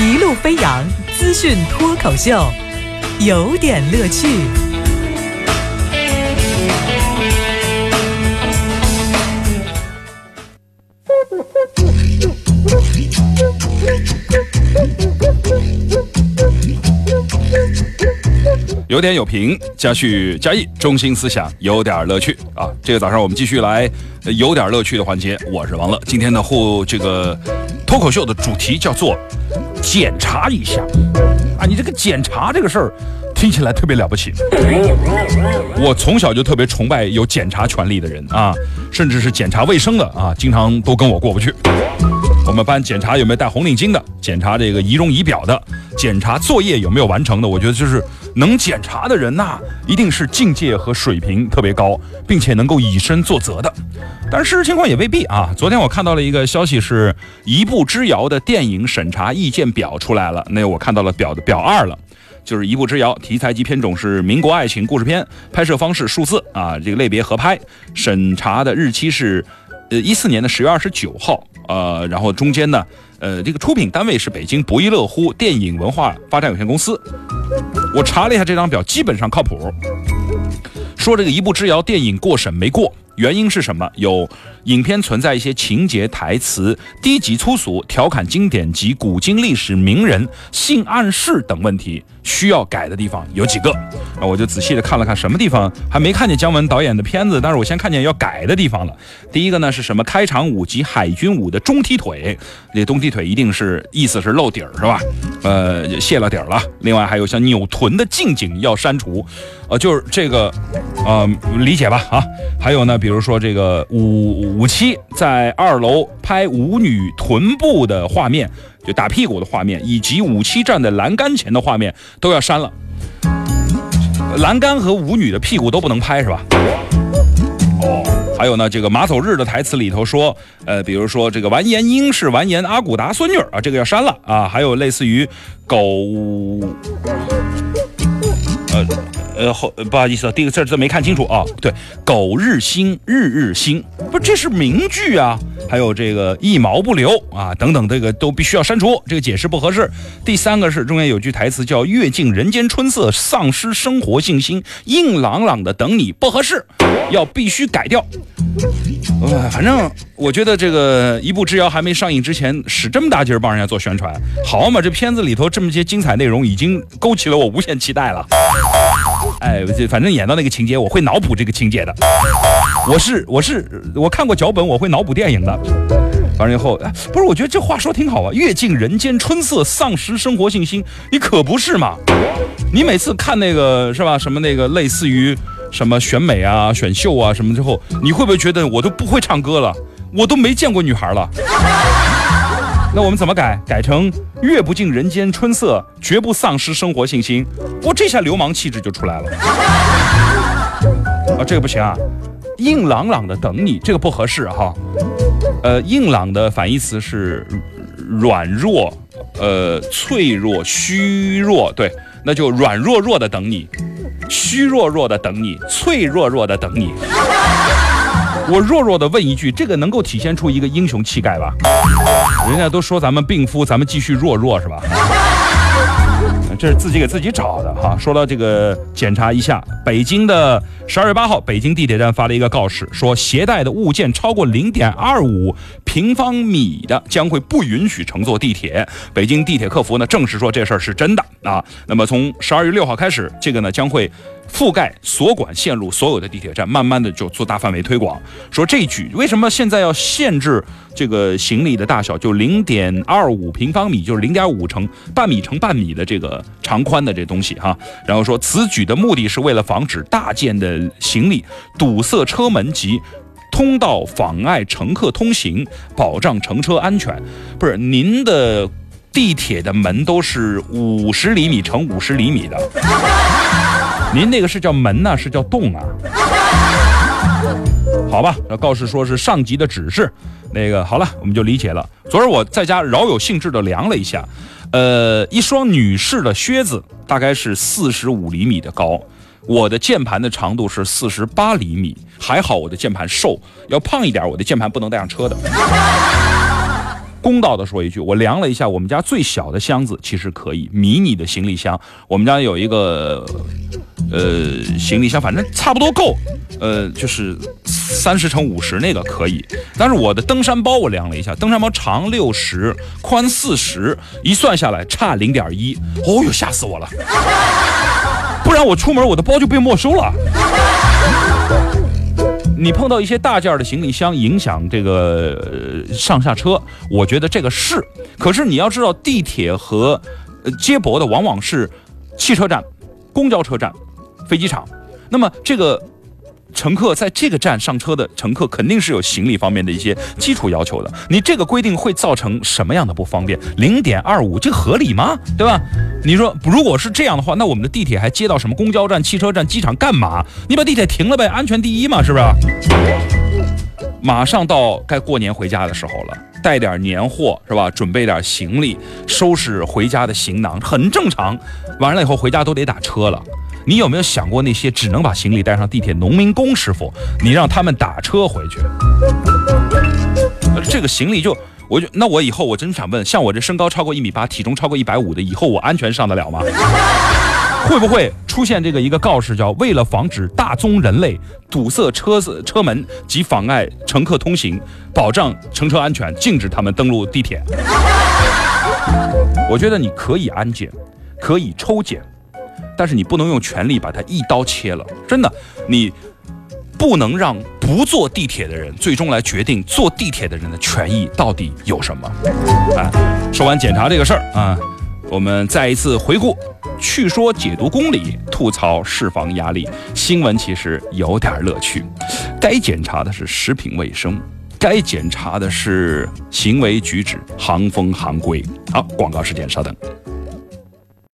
一路飞扬资讯脱口秀，有点乐趣。有点有评，加叙加意，中心思想有点乐趣啊！这个早上我们继续来有点乐趣的环节，我是王乐。今天的互这个脱口秀的主题叫做检查一下啊！你这个检查这个事儿听起来特别了不起。我从小就特别崇拜有检查权利的人啊，甚至是检查卫生的啊，经常都跟我过不去。我们班检查有没有戴红领巾的，检查这个仪容仪表的，检查作业有没有完成的。我觉得就是能检查的人呐，一定是境界和水平特别高，并且能够以身作则的。但是事实情况也未必啊。昨天我看到了一个消息，是一步之遥的电影审查意见表出来了。那我看到了表的表二了。就是一步之遥，题材及片种是民国爱情故事片，拍摄方式数字啊，这个类别合拍，审查的日期是，呃一四年的十月二十九号，呃，然后中间呢，呃，这个出品单位是北京博伊乐乎电影文化发展有限公司。我查了一下这张表，基本上靠谱。说这个一步之遥电影过审没过，原因是什么？有影片存在一些情节、台词低级粗俗、调侃经典及古今历史名人、性暗示等问题，需要改的地方有几个。啊，我就仔细的看了看什么地方还没看见姜文导演的片子，但是我先看见要改的地方了。第一个呢是什么？开场舞及海军舞的中踢腿，这中踢腿一定是意思是露底儿是吧？呃，卸了底儿了。另外还有像扭臀的近景要删除，呃，就是这个，呃，理解吧？啊，还有呢，比如说这个五五七在二楼拍舞女臀部的画面，就打屁股的画面，以及五七站在栏杆前的画面都要删了。栏杆和舞女的屁股都不能拍是吧？哦，还有呢，这个马走日的台词里头说，呃，比如说这个完颜英是完颜阿骨达孙女啊，这个要删了啊。还有类似于狗，呃呃后不好意思，第一个字字没看清楚啊。对，狗日新，日日新，不，这是名句啊。还有这个一毛不留啊，等等，这个都必须要删除，这个解释不合适。第三个是中间有句台词叫“阅尽人间春色，丧失生活信心，硬朗朗的等你”，不合适，要必须改掉。呃，反正我觉得这个《一步之遥》还没上映之前，使这么大劲儿帮人家做宣传，好嘛，这片子里头这么些精彩内容，已经勾起了我无限期待了。哎，反正演到那个情节，我会脑补这个情节的。我是我是我看过脚本，我会脑补电影的。完了以后，不是，我觉得这话说挺好啊，“阅尽人间春色，丧失生活信心”，你可不是嘛？你每次看那个是吧？什么那个类似于什么选美啊、选秀啊什么之后，你会不会觉得我都不会唱歌了？我都没见过女孩了。那我们怎么改？改成“阅不尽人间春色，绝不丧失生活信心”。我这下流氓气质就出来了。啊，这个不行啊！硬朗朗的等你，这个不合适哈。呃，硬朗的反义词是软弱，呃，脆弱、虚弱。对，那就软弱弱的等你，虚弱弱的等你，脆弱弱的等你。我弱弱的问一句，这个能够体现出一个英雄气概吧？人家都说咱们病夫，咱们继续弱弱是吧？这是自己给自己找的哈。说到这个，检查一下，北京的十二月八号，北京地铁站发了一个告示，说携带的物件超过零点二五平方米的，将会不允许乘坐地铁。北京地铁客服呢证实说这事儿是真的啊。那么从十二月六号开始，这个呢将会覆盖所管线路所有的地铁站，慢慢的就做大范围推广。说这举为什么现在要限制这个行李的大小，就零点二五平方米，就是零点五乘半米乘半米的这个长宽的这东西哈。然后说此举的目的是为了防止大件的行李堵塞车门及通道，妨碍乘客通行，保障乘车安全。不是您的地铁的门都是五十厘米乘五十厘米的，您那个是叫门呢，是叫洞啊？好吧，那告示说是上级的指示，那个好了，我们就理解了。昨儿我在家饶有兴致的量了一下，呃，一双女士的靴子大概是四十五厘米的高，我的键盘的长度是四十八厘米，还好我的键盘瘦，要胖一点，我的键盘不能带上车的。公道的说一句，我量了一下，我们家最小的箱子其实可以，迷你的行李箱，我们家有一个呃行李箱，反正差不多够，呃，就是三十乘五十那个可以。但是我的登山包我量了一下，登山包长六十，宽四十，一算下来差零点一，哦哟，吓死我了！不然我出门我的包就被没收了。你碰到一些大件的行李箱，影响这个上下车，我觉得这个是。可是你要知道，地铁和接驳的往往是汽车站、公交车站、飞机场。那么这个乘客在这个站上车的乘客，肯定是有行李方面的一些基础要求的。你这个规定会造成什么样的不方便？零点二五，这合理吗？对吧？你说如果是这样的话，那我们的地铁还接到什么公交站、汽车站、机场干嘛？你把地铁停了呗，安全第一嘛，是不是？马上到该过年回家的时候了，带点年货是吧？准备点行李，收拾回家的行囊，很正常。完了以后回家都得打车了。你有没有想过那些只能把行李带上地铁农民工师傅？你让他们打车回去，这个行李就。我就那我以后我真想问，像我这身高超过一米八，体重超过一百五的，以后我安全上得了吗？会不会出现这个一个告示，叫为了防止大宗人类堵塞车子车门及妨碍乘客通行，保障乘车安全，禁止他们登陆地铁？我觉得你可以安检，可以抽检，但是你不能用权力把它一刀切了。真的，你。不能让不坐地铁的人最终来决定坐地铁的人的权益到底有什么？啊，说完检查这个事儿啊，我们再一次回顾，去说解读公理，吐槽释放压力，新闻其实有点乐趣。该检查的是食品卫生，该检查的是行为举止、行风行规。好，广告时间，稍等。